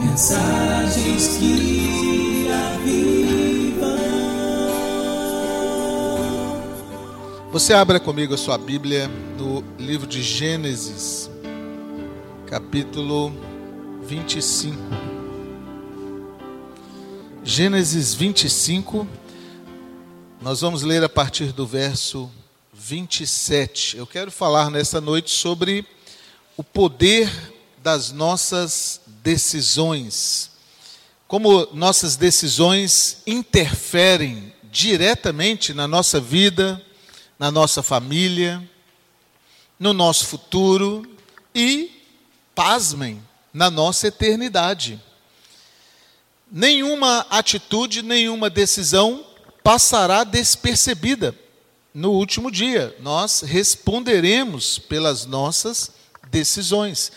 Mensagens que. Você abra comigo a sua Bíblia no livro de Gênesis, capítulo 25. Gênesis 25, nós vamos ler a partir do verso 27. Eu quero falar nesta noite sobre o poder das nossas decisões. Como nossas decisões interferem diretamente na nossa vida, na nossa família, no nosso futuro e, pasmem, na nossa eternidade. Nenhuma atitude, nenhuma decisão passará despercebida no último dia. Nós responderemos pelas nossas decisões.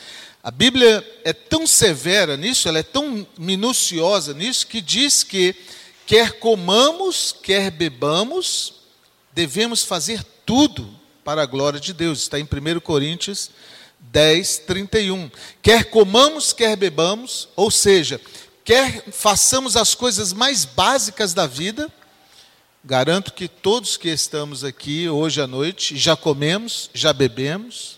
A Bíblia é tão severa nisso, ela é tão minuciosa nisso, que diz que, quer comamos, quer bebamos, devemos fazer tudo para a glória de Deus. Está em 1 Coríntios 10, 31. Quer comamos, quer bebamos, ou seja, quer façamos as coisas mais básicas da vida, garanto que todos que estamos aqui hoje à noite já comemos, já bebemos,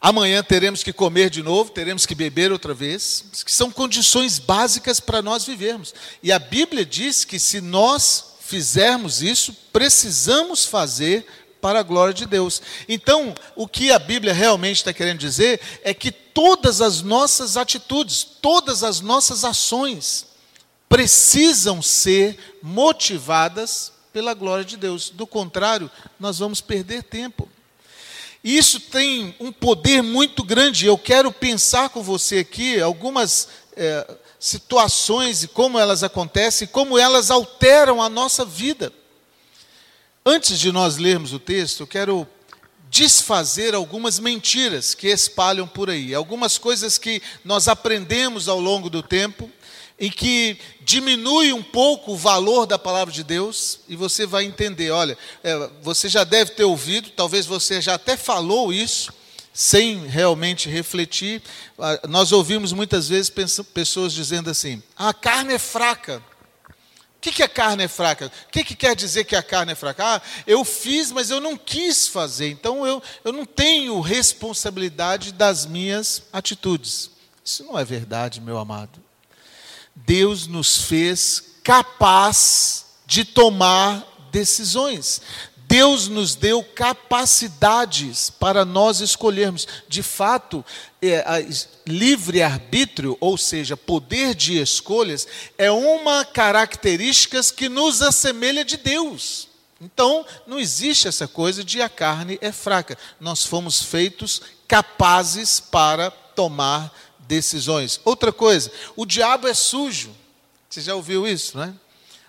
Amanhã teremos que comer de novo, teremos que beber outra vez, que são condições básicas para nós vivermos. E a Bíblia diz que se nós fizermos isso, precisamos fazer para a glória de Deus. Então, o que a Bíblia realmente está querendo dizer é que todas as nossas atitudes, todas as nossas ações, precisam ser motivadas pela glória de Deus. Do contrário, nós vamos perder tempo. Isso tem um poder muito grande. Eu quero pensar com você aqui algumas é, situações e como elas acontecem, como elas alteram a nossa vida. Antes de nós lermos o texto, eu quero desfazer algumas mentiras que espalham por aí, algumas coisas que nós aprendemos ao longo do tempo em que diminui um pouco o valor da palavra de Deus, e você vai entender: olha, é, você já deve ter ouvido, talvez você já até falou isso, sem realmente refletir. Ah, nós ouvimos muitas vezes pessoas dizendo assim: a carne é fraca. O que, que a carne é fraca? O que, que quer dizer que a carne é fraca? Ah, eu fiz, mas eu não quis fazer, então eu, eu não tenho responsabilidade das minhas atitudes. Isso não é verdade, meu amado. Deus nos fez capaz de tomar decisões. Deus nos deu capacidades para nós escolhermos. De fato, é, livre-arbítrio, ou seja, poder de escolhas, é uma característica que nos assemelha de Deus. Então, não existe essa coisa de a carne é fraca. Nós fomos feitos capazes para tomar decisões decisões. Outra coisa, o diabo é sujo. Você já ouviu isso, não é?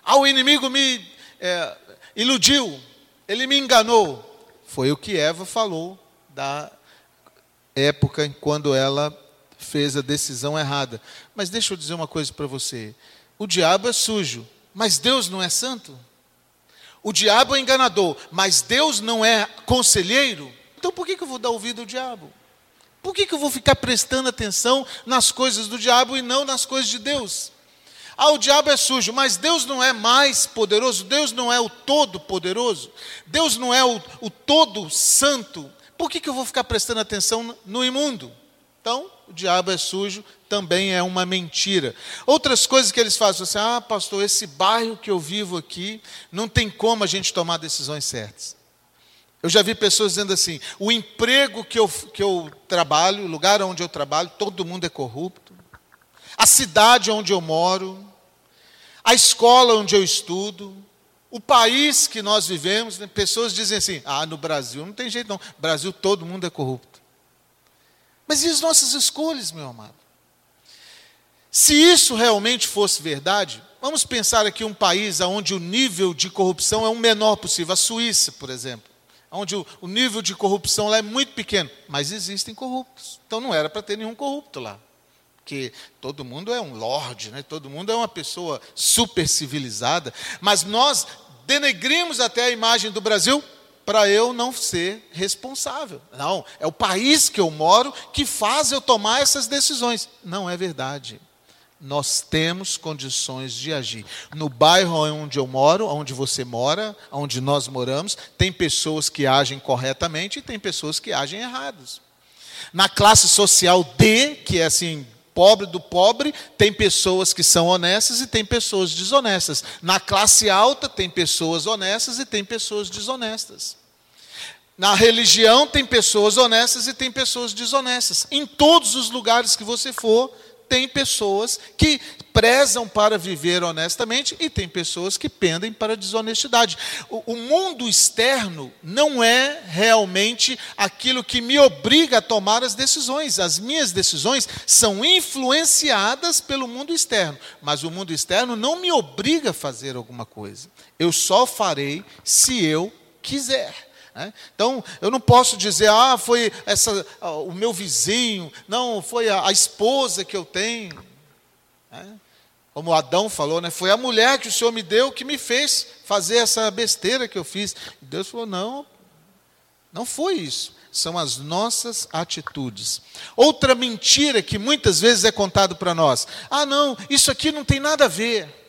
Ah, o inimigo me é, iludiu, ele me enganou. Foi o que Eva falou da época quando ela fez a decisão errada. Mas deixa eu dizer uma coisa para você: o diabo é sujo, mas Deus não é santo. O diabo é enganador, mas Deus não é conselheiro. Então por que, que eu vou dar ouvido ao diabo? Por que, que eu vou ficar prestando atenção nas coisas do diabo e não nas coisas de Deus? Ah, o diabo é sujo, mas Deus não é mais poderoso, Deus não é o todo-poderoso, Deus não é o, o todo-santo. Por que, que eu vou ficar prestando atenção no imundo? Então, o diabo é sujo, também é uma mentira. Outras coisas que eles fazem, assim, ah, pastor, esse bairro que eu vivo aqui, não tem como a gente tomar decisões certas. Eu já vi pessoas dizendo assim: o emprego que eu, que eu trabalho, o lugar onde eu trabalho, todo mundo é corrupto. A cidade onde eu moro, a escola onde eu estudo, o país que nós vivemos, né? pessoas dizem assim: ah, no Brasil não tem jeito não, Brasil todo mundo é corrupto. Mas e as nossas escolhas, meu amado? Se isso realmente fosse verdade, vamos pensar aqui um país onde o nível de corrupção é o menor possível, a Suíça, por exemplo onde o, o nível de corrupção lá é muito pequeno, mas existem corruptos. Então não era para ter nenhum corrupto lá. Porque todo mundo é um lorde, né? todo mundo é uma pessoa super civilizada, mas nós denegrimos até a imagem do Brasil para eu não ser responsável. Não, é o país que eu moro que faz eu tomar essas decisões. Não é verdade. Nós temos condições de agir. No bairro onde eu moro, onde você mora, onde nós moramos, tem pessoas que agem corretamente e tem pessoas que agem errados. Na classe social D, que é assim, pobre do pobre, tem pessoas que são honestas e tem pessoas desonestas. Na classe alta, tem pessoas honestas e tem pessoas desonestas. Na religião, tem pessoas honestas e tem pessoas desonestas. Em todos os lugares que você for, tem pessoas que prezam para viver honestamente e tem pessoas que pendem para a desonestidade. O, o, mundo externo não é realmente aquilo que me obriga a tomar as decisões. As minhas decisões são influenciadas pelo mundo externo, mas o mundo externo não me obriga a fazer alguma coisa. Eu só farei se eu quiser. Né? Então, eu não posso dizer, ah, foi essa, o meu vizinho, não, foi a, a esposa que eu tenho. Né? Como Adão falou, né? foi a mulher que o Senhor me deu que me fez fazer essa besteira que eu fiz. Deus falou: não, não foi isso. São as nossas atitudes. Outra mentira que muitas vezes é contado para nós: ah, não, isso aqui não tem nada a ver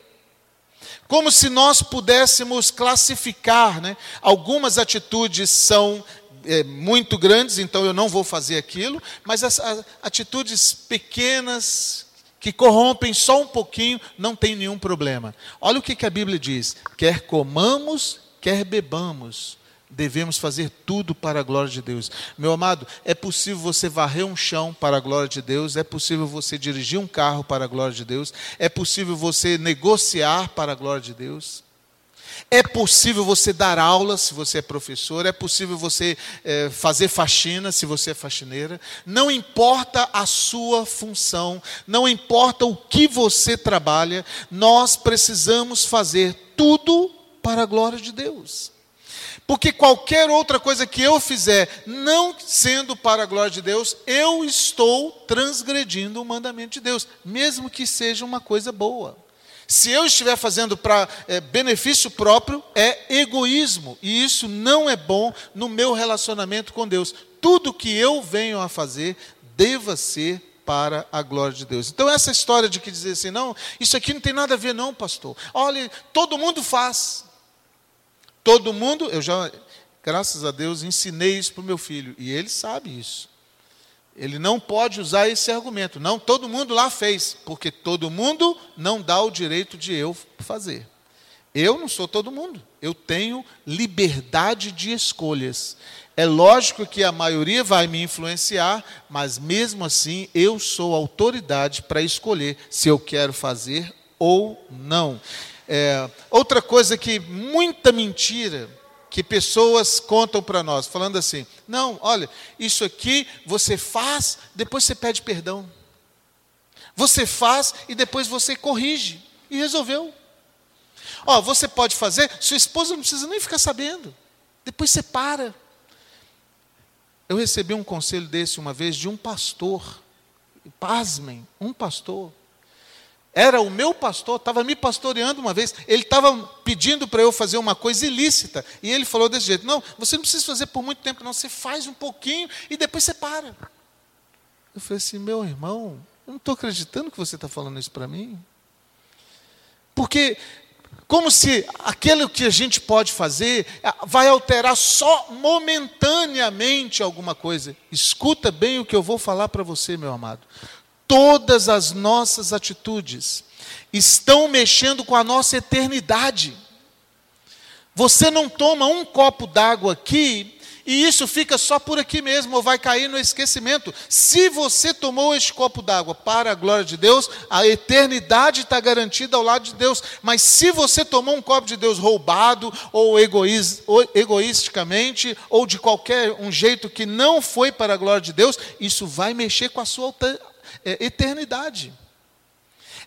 como se nós pudéssemos classificar, né? Algumas atitudes são é, muito grandes, então eu não vou fazer aquilo, mas as, as atitudes pequenas que corrompem só um pouquinho, não tem nenhum problema. Olha o que, que a Bíblia diz: quer comamos, quer bebamos devemos fazer tudo para a glória de Deus. Meu amado, é possível você varrer um chão para a glória de Deus, é possível você dirigir um carro para a glória de Deus, é possível você negociar para a glória de Deus. É possível você dar aula se você é professor, é possível você é, fazer faxina se você é faxineira. Não importa a sua função, não importa o que você trabalha, nós precisamos fazer tudo para a glória de Deus. Porque qualquer outra coisa que eu fizer, não sendo para a glória de Deus, eu estou transgredindo o mandamento de Deus, mesmo que seja uma coisa boa. Se eu estiver fazendo para é, benefício próprio, é egoísmo, e isso não é bom no meu relacionamento com Deus. Tudo que eu venho a fazer deva ser para a glória de Deus. Então, essa história de que dizer assim, não, isso aqui não tem nada a ver, não, pastor. Olha, todo mundo faz. Todo mundo, eu já, graças a Deus, ensinei isso para o meu filho, e ele sabe isso. Ele não pode usar esse argumento. Não, todo mundo lá fez, porque todo mundo não dá o direito de eu fazer. Eu não sou todo mundo. Eu tenho liberdade de escolhas. É lógico que a maioria vai me influenciar, mas mesmo assim eu sou autoridade para escolher se eu quero fazer ou não. É, outra coisa que muita mentira que pessoas contam para nós, falando assim: não, olha, isso aqui você faz, depois você pede perdão. Você faz e depois você corrige. E resolveu. Ó, você pode fazer, sua esposa não precisa nem ficar sabendo. Depois você para. Eu recebi um conselho desse uma vez de um pastor. Pasmem, um pastor. Era o meu pastor, estava me pastoreando uma vez. Ele estava pedindo para eu fazer uma coisa ilícita. E ele falou desse jeito: Não, você não precisa fazer por muito tempo, não. Você faz um pouquinho e depois você para. Eu falei assim: Meu irmão, eu não estou acreditando que você está falando isso para mim. Porque, como se aquilo que a gente pode fazer vai alterar só momentaneamente alguma coisa. Escuta bem o que eu vou falar para você, meu amado todas as nossas atitudes estão mexendo com a nossa eternidade. Você não toma um copo d'água aqui e isso fica só por aqui mesmo, ou vai cair no esquecimento. Se você tomou este copo d'água para a glória de Deus, a eternidade está garantida ao lado de Deus. Mas se você tomou um copo de Deus roubado, ou, egoís, ou egoisticamente, ou de qualquer um jeito que não foi para a glória de Deus, isso vai mexer com a sua é, eternidade.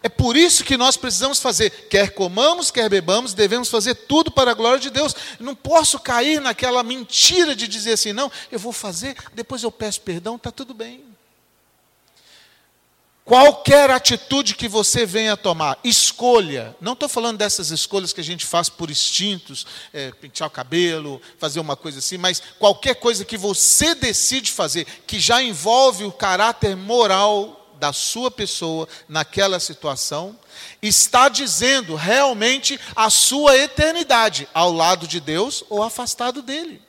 É por isso que nós precisamos fazer, quer comamos, quer bebamos, devemos fazer tudo para a glória de Deus. Não posso cair naquela mentira de dizer assim, não, eu vou fazer, depois eu peço perdão, está tudo bem. Qualquer atitude que você venha tomar, escolha. Não estou falando dessas escolhas que a gente faz por instintos, é, pentear o cabelo, fazer uma coisa assim, mas qualquer coisa que você decide fazer, que já envolve o caráter moral da sua pessoa naquela situação, está dizendo realmente a sua eternidade ao lado de Deus ou afastado dele.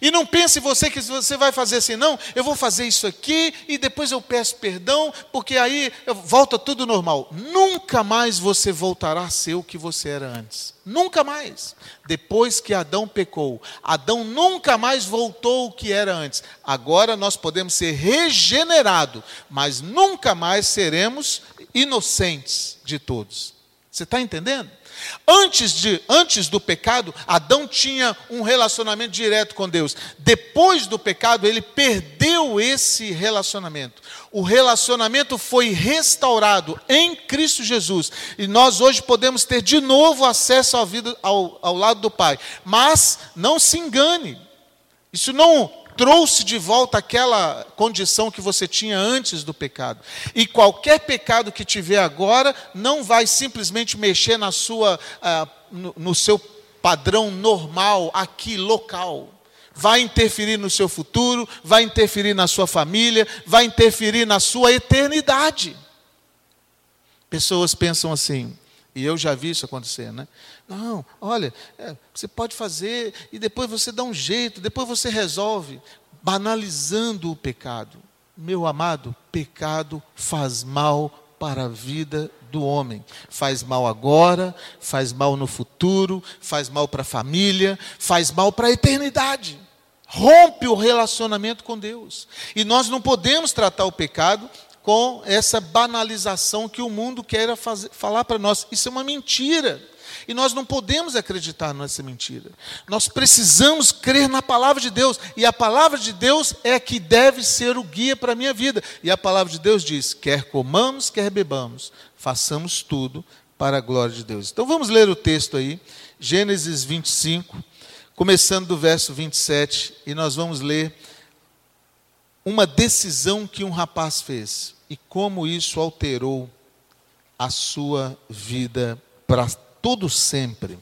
E não pense você que você vai fazer assim, não, eu vou fazer isso aqui e depois eu peço perdão, porque aí volta tudo normal. Nunca mais você voltará a ser o que você era antes. Nunca mais. Depois que Adão pecou, Adão nunca mais voltou o que era antes. Agora nós podemos ser regenerados, mas nunca mais seremos inocentes de todos. Você está entendendo? Antes, de, antes do pecado, Adão tinha um relacionamento direto com Deus. Depois do pecado, ele perdeu esse relacionamento. O relacionamento foi restaurado em Cristo Jesus. E nós hoje podemos ter de novo acesso à vida, ao, ao lado do Pai. Mas não se engane. Isso não trouxe de volta aquela condição que você tinha antes do pecado. E qualquer pecado que tiver agora não vai simplesmente mexer na sua, uh, no, no seu padrão normal aqui local. Vai interferir no seu futuro, vai interferir na sua família, vai interferir na sua eternidade. Pessoas pensam assim, e eu já vi isso acontecer, né? Não, olha, é, você pode fazer e depois você dá um jeito, depois você resolve, banalizando o pecado. Meu amado, pecado faz mal para a vida do homem. Faz mal agora, faz mal no futuro, faz mal para a família, faz mal para a eternidade. Rompe o relacionamento com Deus. E nós não podemos tratar o pecado com essa banalização que o mundo quer falar para nós. Isso é uma mentira. E nós não podemos acreditar nessa mentira. Nós precisamos crer na palavra de Deus. E a palavra de Deus é que deve ser o guia para a minha vida. E a palavra de Deus diz: quer comamos, quer bebamos, façamos tudo para a glória de Deus. Então vamos ler o texto aí, Gênesis 25, começando do verso 27, e nós vamos ler uma decisão que um rapaz fez e como isso alterou a sua vida para todo sempre.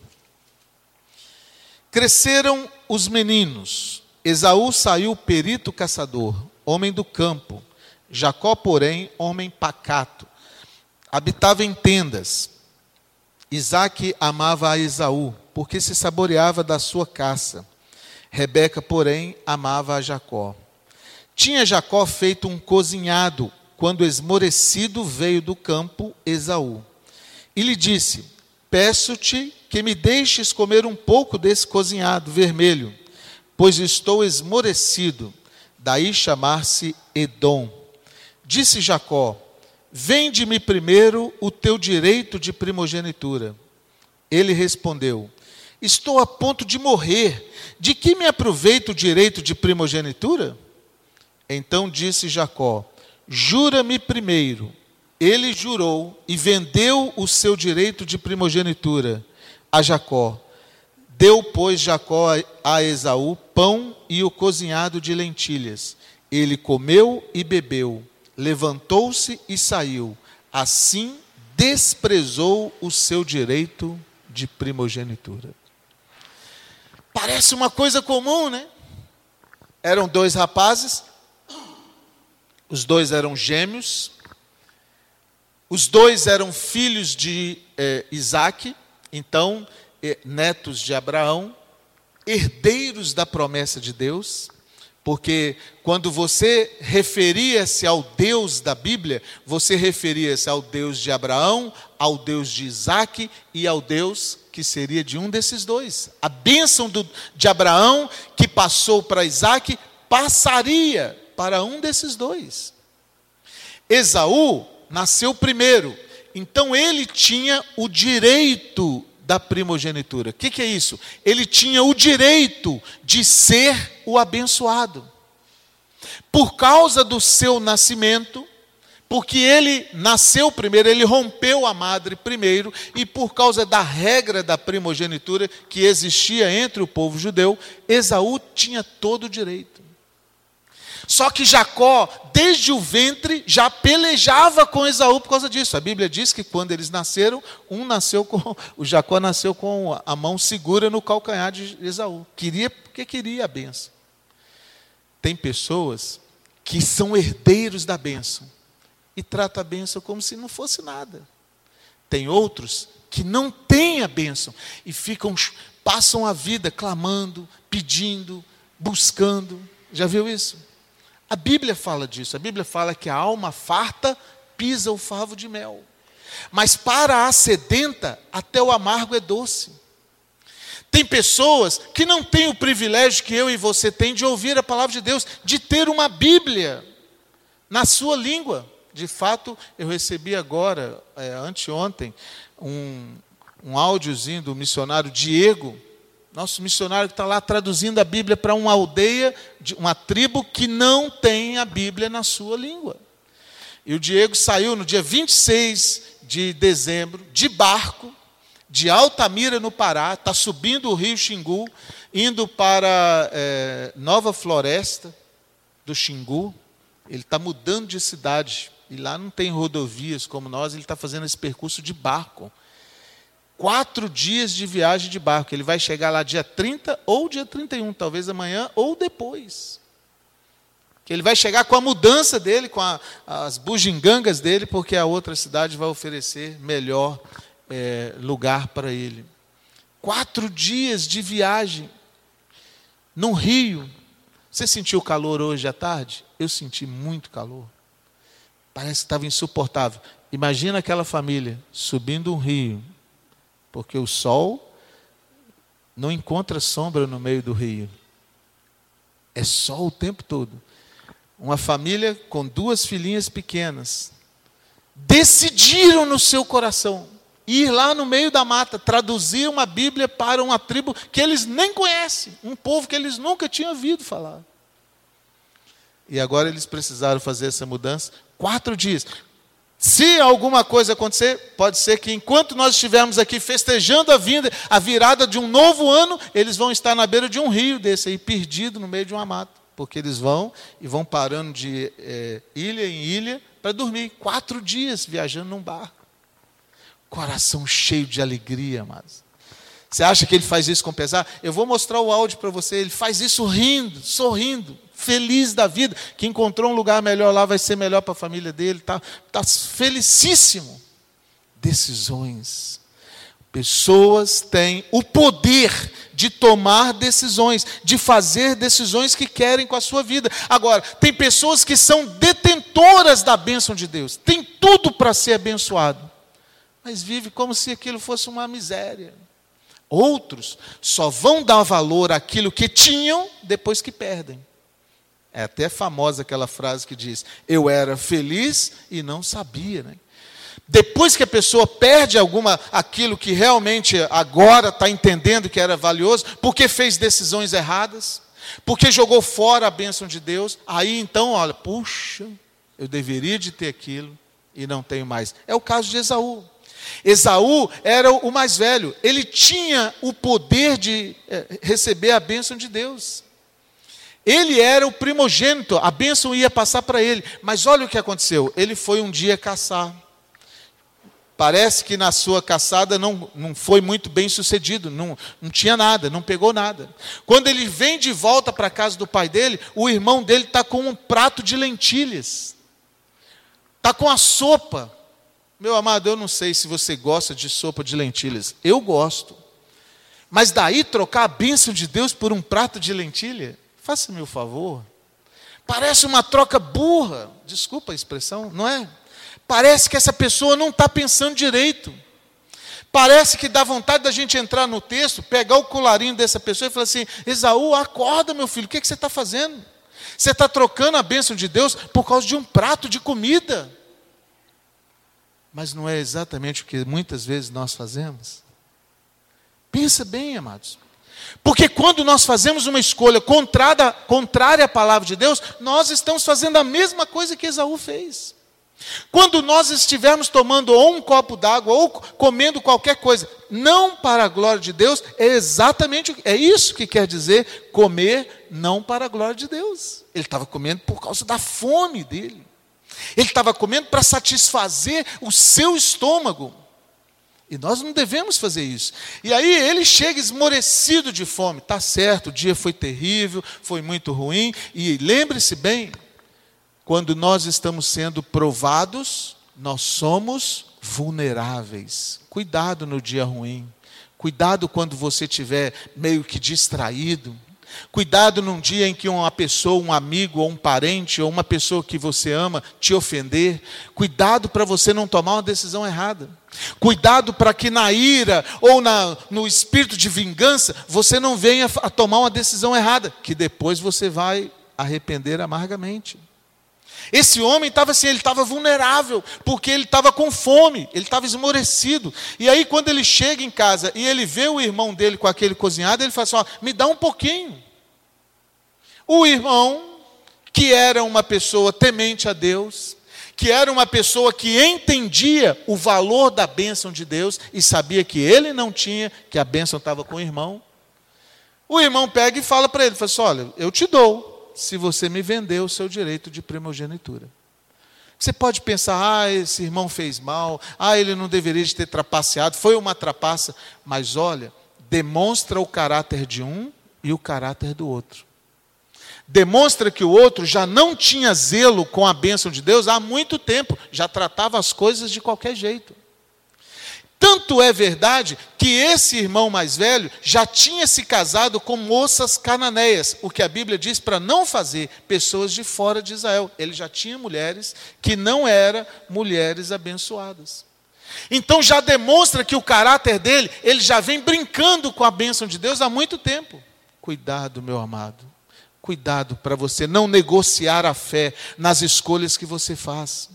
Cresceram os meninos. Esaú saiu perito caçador, homem do campo. Jacó, porém, homem pacato. Habitava em tendas. Isaac amava a Esaú, porque se saboreava da sua caça. Rebeca, porém, amava a Jacó. Tinha Jacó feito um cozinhado, quando esmorecido veio do campo Esaú. E lhe disse: Peço-te que me deixes comer um pouco desse cozinhado vermelho, pois estou esmorecido. Daí chamar-se Edom. Disse Jacó: Vende-me primeiro o teu direito de primogenitura. Ele respondeu: Estou a ponto de morrer. De que me aproveita o direito de primogenitura? Então disse Jacó: Jura-me primeiro ele jurou e vendeu o seu direito de primogenitura a Jacó. Deu, pois, Jacó a Esaú pão e o cozinhado de lentilhas. Ele comeu e bebeu, levantou-se e saiu. Assim desprezou o seu direito de primogenitura. Parece uma coisa comum, né? Eram dois rapazes, os dois eram gêmeos, os dois eram filhos de eh, Isaac, então eh, netos de Abraão, herdeiros da promessa de Deus, porque quando você referia-se ao Deus da Bíblia, você referia-se ao Deus de Abraão, ao Deus de Isaac e ao Deus que seria de um desses dois. A bênção do, de Abraão, que passou para Isaac, passaria para um desses dois. Esaú nasceu primeiro. Então ele tinha o direito da primogenitura. O que, que é isso? Ele tinha o direito de ser o abençoado. Por causa do seu nascimento, porque ele nasceu primeiro, ele rompeu a madre primeiro, e por causa da regra da primogenitura que existia entre o povo judeu, Esaú tinha todo o direito. Só que Jacó, desde o ventre, já pelejava com Esaú por causa disso. A Bíblia diz que quando eles nasceram, um nasceu com. O Jacó nasceu com a mão segura no calcanhar de Esaú. Queria, porque queria a benção. Tem pessoas que são herdeiros da bênção e tratam a bênção como se não fosse nada. Tem outros que não têm a bênção e ficam, passam a vida clamando, pedindo, buscando. Já viu isso? A Bíblia fala disso. A Bíblia fala que a alma farta pisa o favo de mel. Mas para a sedenta, até o amargo é doce. Tem pessoas que não têm o privilégio que eu e você tem de ouvir a palavra de Deus, de ter uma Bíblia na sua língua. De fato, eu recebi agora, é, anteontem, um, um áudiozinho do missionário Diego, nosso missionário que está lá traduzindo a Bíblia para uma aldeia, uma tribo que não tem a Bíblia na sua língua. E o Diego saiu no dia 26 de dezembro, de barco, de Altamira, no Pará, está subindo o rio Xingu, indo para é, Nova Floresta do Xingu. Ele está mudando de cidade. E lá não tem rodovias como nós, ele está fazendo esse percurso de barco quatro dias de viagem de barco. Ele vai chegar lá dia 30 ou dia 31, talvez amanhã ou depois. Que ele vai chegar com a mudança dele, com a, as bugigangas dele, porque a outra cidade vai oferecer melhor é, lugar para ele. Quatro dias de viagem num rio. Você sentiu calor hoje à tarde? Eu senti muito calor. Parece que estava insuportável. Imagina aquela família subindo um rio, porque o sol não encontra sombra no meio do rio. É sol o tempo todo. Uma família com duas filhinhas pequenas decidiram no seu coração ir lá no meio da mata traduzir uma Bíblia para uma tribo que eles nem conhecem, um povo que eles nunca tinham ouvido falar. E agora eles precisaram fazer essa mudança. Quatro dias. Se alguma coisa acontecer, pode ser que enquanto nós estivermos aqui festejando a vinda, a virada de um novo ano, eles vão estar na beira de um rio desse aí, perdido no meio de uma mata. Porque eles vão e vão parando de é, ilha em ilha para dormir. Quatro dias viajando num barco. Coração cheio de alegria, amados. Você acha que ele faz isso com pesar? Eu vou mostrar o áudio para você. Ele faz isso rindo, sorrindo feliz da vida, que encontrou um lugar melhor lá, vai ser melhor para a família dele, está tá felicíssimo. Decisões. Pessoas têm o poder de tomar decisões, de fazer decisões que querem com a sua vida. Agora, tem pessoas que são detentoras da bênção de Deus, tem tudo para ser abençoado, mas vive como se aquilo fosse uma miséria. Outros só vão dar valor àquilo que tinham depois que perdem. É até famosa aquela frase que diz: Eu era feliz e não sabia. Né? Depois que a pessoa perde alguma aquilo que realmente agora está entendendo que era valioso, porque fez decisões erradas, porque jogou fora a bênção de Deus, aí então, olha, puxa, eu deveria de ter aquilo e não tenho mais. É o caso de Esaú. Esaú era o mais velho, ele tinha o poder de eh, receber a bênção de Deus. Ele era o primogênito, a bênção ia passar para ele. Mas olha o que aconteceu: ele foi um dia caçar. Parece que na sua caçada não, não foi muito bem sucedido, não, não tinha nada, não pegou nada. Quando ele vem de volta para a casa do pai dele, o irmão dele está com um prato de lentilhas, está com a sopa. Meu amado, eu não sei se você gosta de sopa de lentilhas, eu gosto. Mas daí trocar a bênção de Deus por um prato de lentilha, Faça-me o favor. Parece uma troca burra, desculpa a expressão, não é? Parece que essa pessoa não está pensando direito. Parece que dá vontade da gente entrar no texto, pegar o colarinho dessa pessoa e falar assim: Esaú, acorda, meu filho, o que, que você está fazendo? Você está trocando a bênção de Deus por causa de um prato de comida. Mas não é exatamente o que muitas vezes nós fazemos. Pensa bem, amados. Porque quando nós fazemos uma escolha contrária, contrária à palavra de Deus, nós estamos fazendo a mesma coisa que Esaú fez. Quando nós estivermos tomando ou um copo d'água ou comendo qualquer coisa, não para a glória de Deus, é exatamente é isso que quer dizer comer não para a glória de Deus. Ele estava comendo por causa da fome dele. Ele estava comendo para satisfazer o seu estômago. E nós não devemos fazer isso. E aí ele chega esmorecido de fome. Tá certo, o dia foi terrível, foi muito ruim. E lembre-se bem, quando nós estamos sendo provados, nós somos vulneráveis. Cuidado no dia ruim. Cuidado quando você estiver meio que distraído. Cuidado num dia em que uma pessoa, um amigo ou um parente ou uma pessoa que você ama te ofender. Cuidado para você não tomar uma decisão errada. Cuidado para que na ira ou na, no espírito de vingança você não venha a tomar uma decisão errada, que depois você vai arrepender amargamente. Esse homem estava assim, ele estava vulnerável, porque ele estava com fome, ele estava esmorecido. E aí, quando ele chega em casa e ele vê o irmão dele com aquele cozinhado, ele fala assim: ó, me dá um pouquinho. O irmão, que era uma pessoa temente a Deus, que era uma pessoa que entendia o valor da bênção de Deus e sabia que ele não tinha, que a bênção estava com o irmão. O irmão pega e fala para ele: fala assim, olha, eu te dou, se você me vender o seu direito de primogenitura. Você pode pensar, ah, esse irmão fez mal, ah, ele não deveria ter trapaceado, foi uma trapaça, mas olha, demonstra o caráter de um e o caráter do outro. Demonstra que o outro já não tinha zelo com a bênção de Deus há muito tempo, já tratava as coisas de qualquer jeito. Tanto é verdade que esse irmão mais velho já tinha se casado com moças cananeias, o que a Bíblia diz para não fazer pessoas de fora de Israel. Ele já tinha mulheres que não eram mulheres abençoadas. Então já demonstra que o caráter dele, ele já vem brincando com a bênção de Deus há muito tempo. Cuidado, meu amado. Cuidado para você não negociar a fé nas escolhas que você faz.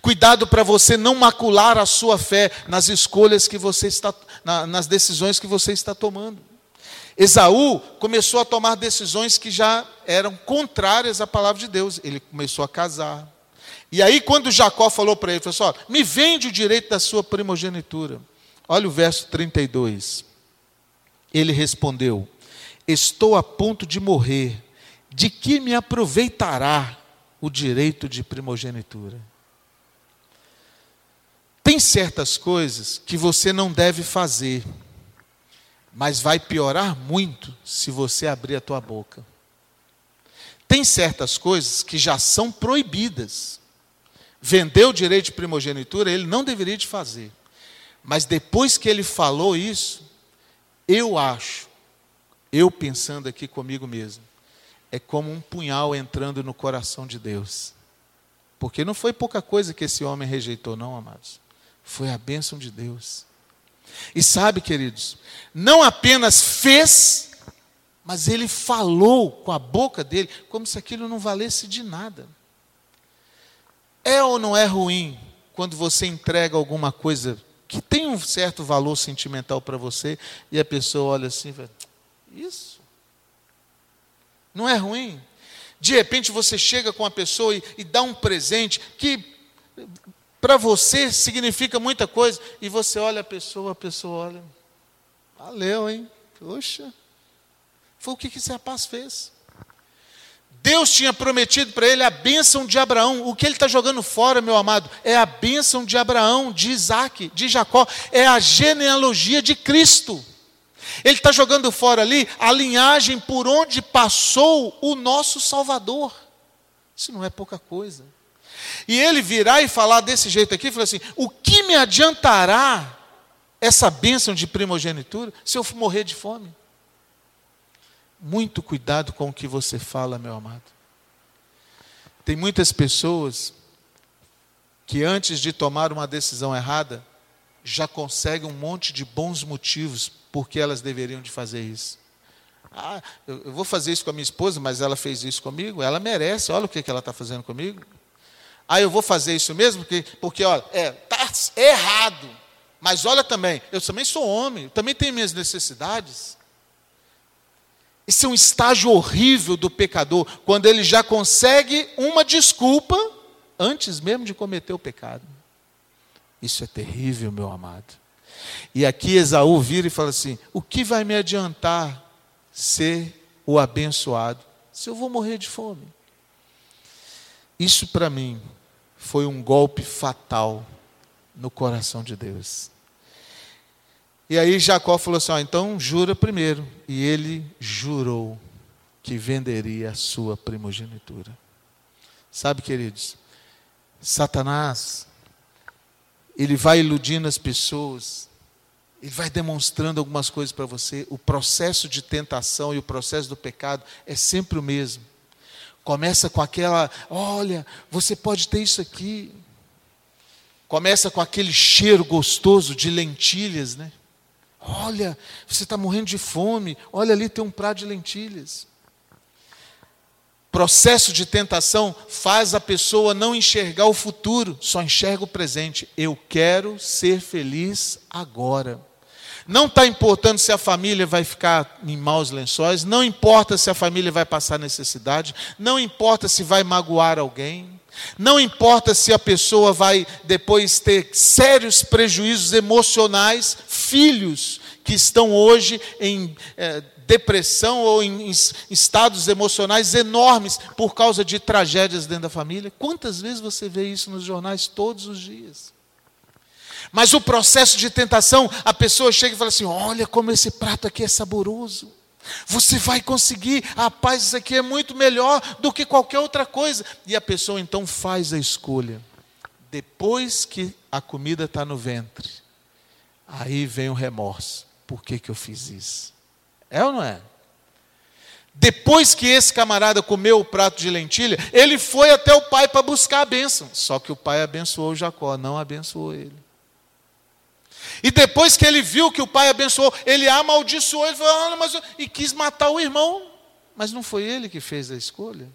Cuidado para você não macular a sua fé nas escolhas que você está, na, nas decisões que você está tomando. Esaú começou a tomar decisões que já eram contrárias à palavra de Deus. Ele começou a casar. E aí, quando Jacó falou para ele, falou assim: me vende o direito da sua primogenitura. Olha o verso 32. Ele respondeu: Estou a ponto de morrer, de que me aproveitará o direito de primogenitura? Tem certas coisas que você não deve fazer, mas vai piorar muito se você abrir a tua boca. Tem certas coisas que já são proibidas. Vender o direito de primogenitura, ele não deveria de fazer. Mas depois que ele falou isso, eu acho, eu pensando aqui comigo mesmo, é como um punhal entrando no coração de Deus. Porque não foi pouca coisa que esse homem rejeitou, não, amados. Foi a bênção de Deus. E sabe, queridos, não apenas fez, mas ele falou com a boca dele, como se aquilo não valesse de nada. É ou não é ruim quando você entrega alguma coisa que tem um certo valor sentimental para você e a pessoa olha assim Isso? Não é ruim? De repente você chega com a pessoa e, e dá um presente que para você significa muita coisa. E você olha a pessoa, a pessoa olha. Valeu, hein? Poxa. Foi o que, esse rapaz fez. Deus tinha prometido para ele a bênção de Abraão. O que ele está jogando fora, meu amado, é a bênção de Abraão, de Isaac, de Jacó. É a genealogia de Cristo. Ele está jogando fora ali a linhagem por onde passou o nosso Salvador. Isso não é pouca coisa. E ele virar e falar desse jeito aqui, falou assim: o que me adiantará essa bênção de primogenitura se eu morrer de fome? Muito cuidado com o que você fala, meu amado. Tem muitas pessoas que antes de tomar uma decisão errada, já conseguem um monte de bons motivos porque elas deveriam de fazer isso. Ah, eu vou fazer isso com a minha esposa, mas ela fez isso comigo, ela merece, olha o que ela está fazendo comigo. Ah, eu vou fazer isso mesmo, porque, porque olha, é, tá errado. Mas olha também, eu também sou homem, também tenho minhas necessidades. Esse é um estágio horrível do pecador, quando ele já consegue uma desculpa antes mesmo de cometer o pecado. Isso é terrível, meu amado. E aqui Esaú vira e fala assim: o que vai me adiantar ser o abençoado se eu vou morrer de fome? Isso para mim foi um golpe fatal no coração de Deus. E aí Jacó falou assim: então jura primeiro. E ele jurou que venderia a sua primogenitura. Sabe, queridos, Satanás, ele vai iludindo as pessoas, ele vai demonstrando algumas coisas para você. O processo de tentação e o processo do pecado é sempre o mesmo. Começa com aquela, olha, você pode ter isso aqui. Começa com aquele cheiro gostoso de lentilhas, né? Olha, você está morrendo de fome. Olha ali tem um prato de lentilhas. Processo de tentação faz a pessoa não enxergar o futuro, só enxerga o presente. Eu quero ser feliz agora. Não está importando se a família vai ficar em maus lençóis, não importa se a família vai passar necessidade, não importa se vai magoar alguém, não importa se a pessoa vai depois ter sérios prejuízos emocionais, filhos que estão hoje em é, depressão ou em, em estados emocionais enormes por causa de tragédias dentro da família. Quantas vezes você vê isso nos jornais todos os dias? Mas o processo de tentação, a pessoa chega e fala assim: olha como esse prato aqui é saboroso. Você vai conseguir, a paz, isso aqui é muito melhor do que qualquer outra coisa. E a pessoa então faz a escolha. Depois que a comida está no ventre, aí vem o remorso. Por que, que eu fiz isso? É ou não é? Depois que esse camarada comeu o prato de lentilha, ele foi até o pai para buscar a bênção. Só que o pai abençoou Jacó, não abençoou ele. E depois que ele viu que o pai abençoou, ele amaldiçoou, ele falou, ah, mas e quis matar o irmão. Mas não foi ele que fez a escolha.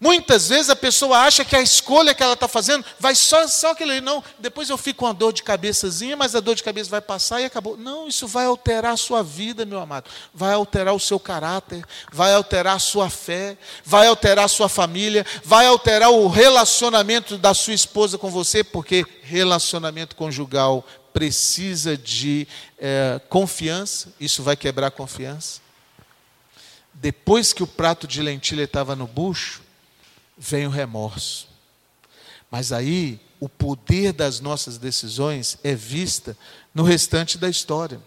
Muitas vezes a pessoa acha que a escolha que ela está fazendo vai só, só aquele, não, depois eu fico com uma dor de cabeçazinha, mas a dor de cabeça vai passar e acabou. Não, isso vai alterar a sua vida, meu amado. Vai alterar o seu caráter, vai alterar a sua fé, vai alterar a sua família, vai alterar o relacionamento da sua esposa com você, porque relacionamento conjugal precisa de é, confiança, isso vai quebrar a confiança. Depois que o prato de lentilha estava no bucho, vem o remorso. Mas aí o poder das nossas decisões é vista no restante da história.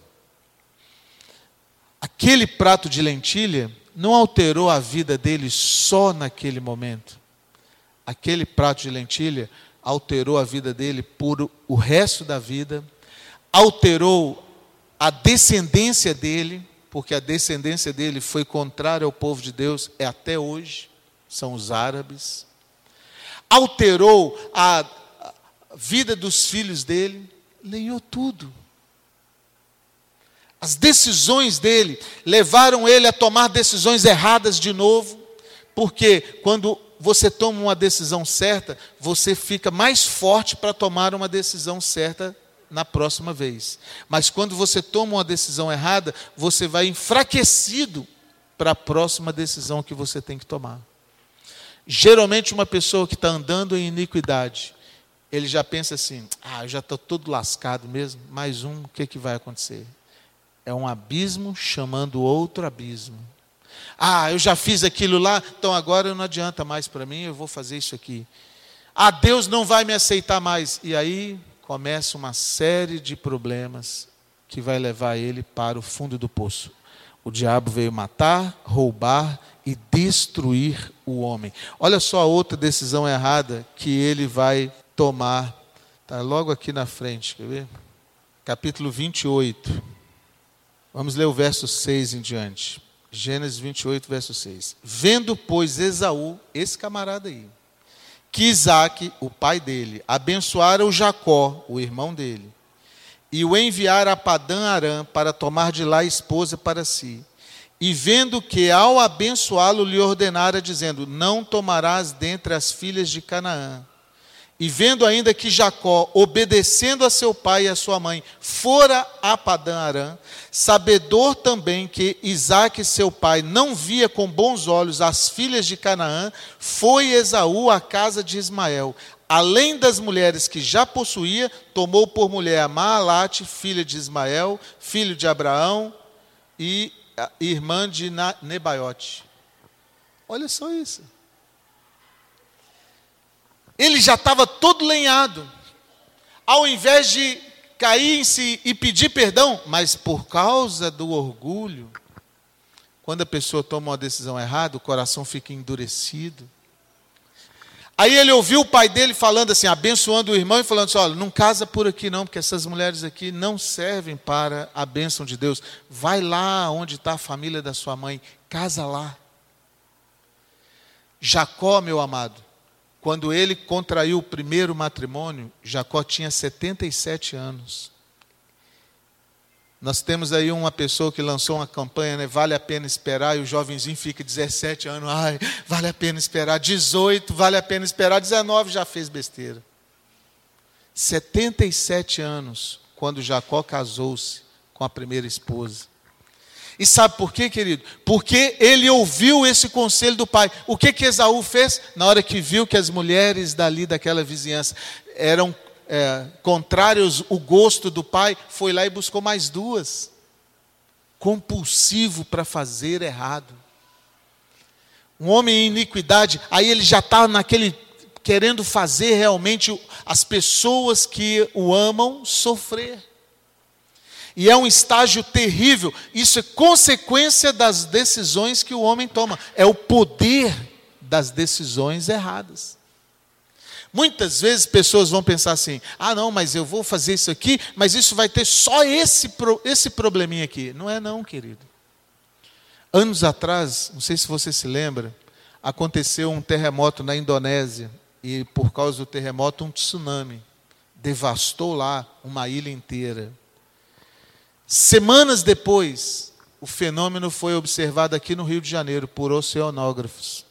Aquele prato de lentilha não alterou a vida dele só naquele momento. Aquele prato de lentilha alterou a vida dele por o resto da vida, alterou a descendência dele, porque a descendência dele foi contrária ao povo de Deus, é até hoje são os árabes, alterou a vida dos filhos dele, lenhou tudo. As decisões dele levaram ele a tomar decisões erradas de novo, porque quando você toma uma decisão certa, você fica mais forte para tomar uma decisão certa na próxima vez. Mas quando você toma uma decisão errada, você vai enfraquecido para a próxima decisão que você tem que tomar. Geralmente, uma pessoa que está andando em iniquidade, ele já pensa assim: ah, eu já estou todo lascado mesmo, mais um, o que, que vai acontecer? É um abismo chamando outro abismo. Ah, eu já fiz aquilo lá, então agora não adianta mais para mim, eu vou fazer isso aqui. Ah, Deus não vai me aceitar mais. E aí começa uma série de problemas que vai levar ele para o fundo do poço. O diabo veio matar, roubar e destruir o homem. Olha só a outra decisão errada que ele vai tomar. Está logo aqui na frente, quer ver? Capítulo 28. Vamos ler o verso 6 em diante. Gênesis 28, verso 6. Vendo, pois, Esaú, esse camarada aí, que Isaac, o pai dele, abençoara o Jacó, o irmão dele, e o enviara a Padã Arã para tomar de lá esposa para si e vendo que ao abençoá-lo lhe ordenara, dizendo: Não tomarás dentre as filhas de Canaã. E vendo ainda que Jacó, obedecendo a seu pai e a sua mãe, fora a Padã Arã, sabedor também que Isaac, seu pai, não via com bons olhos as filhas de Canaã, foi Esaú à casa de Ismael. Além das mulheres que já possuía, tomou por mulher a Maalate, filha de Ismael, filho de Abraão e irmã de Nebaiote. Olha só isso. Ele já estava todo lenhado. Ao invés de cair em si e pedir perdão, mas por causa do orgulho, quando a pessoa toma uma decisão errada, o coração fica endurecido. Aí ele ouviu o pai dele falando assim, abençoando o irmão e falando assim: olha, não casa por aqui não, porque essas mulheres aqui não servem para a bênção de Deus. Vai lá onde está a família da sua mãe, casa lá. Jacó, meu amado, quando ele contraiu o primeiro matrimônio, Jacó tinha 77 anos. Nós temos aí uma pessoa que lançou uma campanha, né? Vale a pena esperar, e o jovenzinho fica 17 anos, ai, vale a pena esperar. 18, vale a pena esperar. 19 já fez besteira. 77 anos, quando Jacó casou-se com a primeira esposa. E sabe por quê, querido? Porque ele ouviu esse conselho do pai. O que que Esaú fez? Na hora que viu que as mulheres dali daquela vizinhança eram é, contrários o gosto do pai, foi lá e buscou mais duas. Compulsivo para fazer errado. Um homem em iniquidade, aí ele já está naquele querendo fazer realmente as pessoas que o amam sofrer. E é um estágio terrível. Isso é consequência das decisões que o homem toma. É o poder das decisões erradas. Muitas vezes pessoas vão pensar assim: ah, não, mas eu vou fazer isso aqui, mas isso vai ter só esse, esse probleminha aqui. Não é, não, querido. Anos atrás, não sei se você se lembra, aconteceu um terremoto na Indonésia. E por causa do terremoto, um tsunami. Devastou lá uma ilha inteira. Semanas depois, o fenômeno foi observado aqui no Rio de Janeiro por oceanógrafos.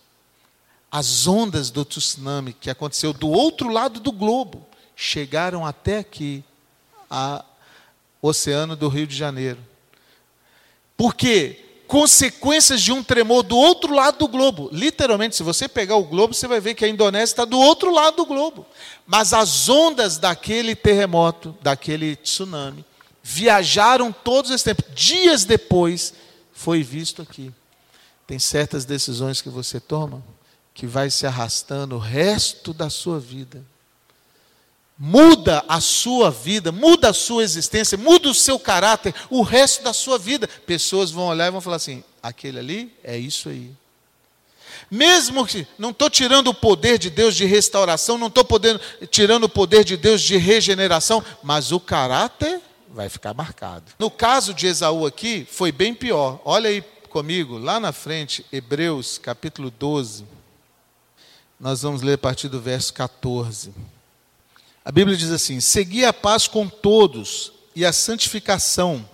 As ondas do tsunami que aconteceu do outro lado do globo chegaram até aqui, ao oceano do Rio de Janeiro. Por quê? Consequências de um tremor do outro lado do globo. Literalmente, se você pegar o globo, você vai ver que a Indonésia está do outro lado do globo. Mas as ondas daquele terremoto, daquele tsunami, viajaram todos esse tempo. Dias depois, foi visto aqui. Tem certas decisões que você toma que vai se arrastando o resto da sua vida. Muda a sua vida, muda a sua existência, muda o seu caráter, o resto da sua vida. Pessoas vão olhar e vão falar assim: aquele ali é isso aí. Mesmo que não estou tirando o poder de Deus de restauração, não estou tirando o poder de Deus de regeneração, mas o caráter vai ficar marcado. No caso de Esaú aqui, foi bem pior. Olha aí comigo, lá na frente, Hebreus capítulo 12. Nós vamos ler a partir do verso 14. A Bíblia diz assim: Segui a paz com todos e a santificação,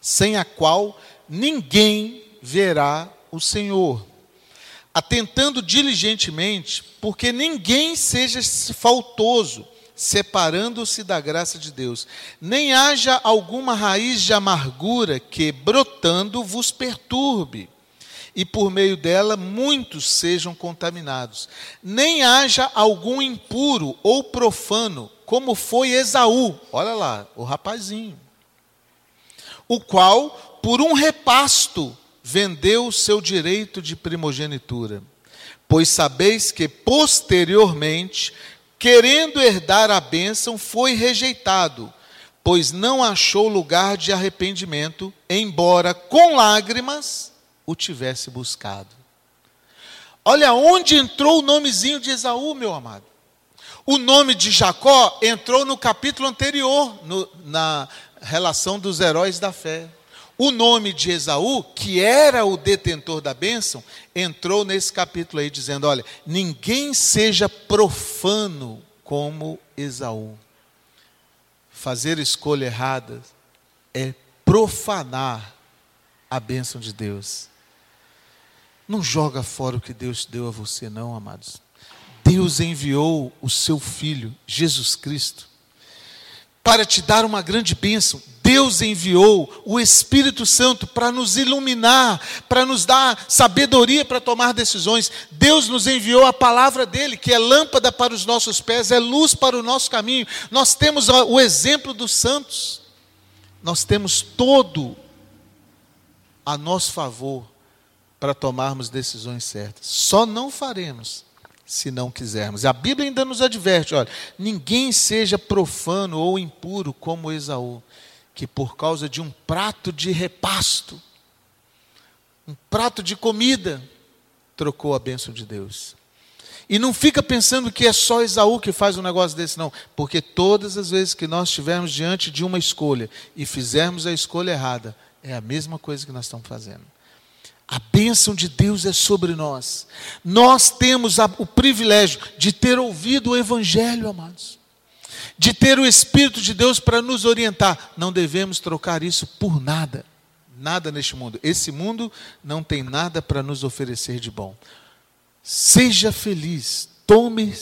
sem a qual ninguém verá o Senhor. Atentando diligentemente, porque ninguém seja faltoso, separando-se da graça de Deus. Nem haja alguma raiz de amargura que, brotando, vos perturbe, e por meio dela muitos sejam contaminados. Nem haja algum impuro ou profano, como foi Esaú, olha lá, o rapazinho, o qual, por um repasto, vendeu o seu direito de primogenitura. Pois sabeis que posteriormente querendo herdar a bênção, foi rejeitado, pois não achou lugar de arrependimento, embora com lágrimas o tivesse buscado. Olha onde entrou o nomezinho de Esaú, meu amado. O nome de Jacó entrou no capítulo anterior, no, na relação dos heróis da fé. O nome de Esaú, que era o detentor da bênção, entrou nesse capítulo aí dizendo: olha, ninguém seja profano como Esaú. Fazer escolha errada é profanar a bênção de Deus. Não joga fora o que Deus deu a você, não, amados. Deus enviou o seu Filho, Jesus Cristo, para te dar uma grande bênção. Deus enviou o Espírito Santo para nos iluminar, para nos dar sabedoria para tomar decisões. Deus nos enviou a palavra dele, que é lâmpada para os nossos pés, é luz para o nosso caminho. Nós temos o exemplo dos santos. Nós temos todo a nosso favor para tomarmos decisões certas. Só não faremos se não quisermos. A Bíblia ainda nos adverte, olha, ninguém seja profano ou impuro como Esaú que por causa de um prato de repasto, um prato de comida, trocou a bênção de Deus. E não fica pensando que é só Esaú que faz um negócio desse, não. Porque todas as vezes que nós estivermos diante de uma escolha e fizermos a escolha errada, é a mesma coisa que nós estamos fazendo. A bênção de Deus é sobre nós. Nós temos a, o privilégio de ter ouvido o Evangelho, amados de ter o Espírito de Deus para nos orientar. Não devemos trocar isso por nada. Nada neste mundo. Esse mundo não tem nada para nos oferecer de bom. Seja feliz. Tome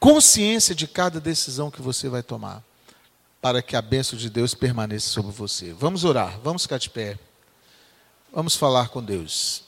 consciência de cada decisão que você vai tomar. Para que a bênção de Deus permaneça sobre você. Vamos orar. Vamos ficar de pé. Vamos falar com Deus.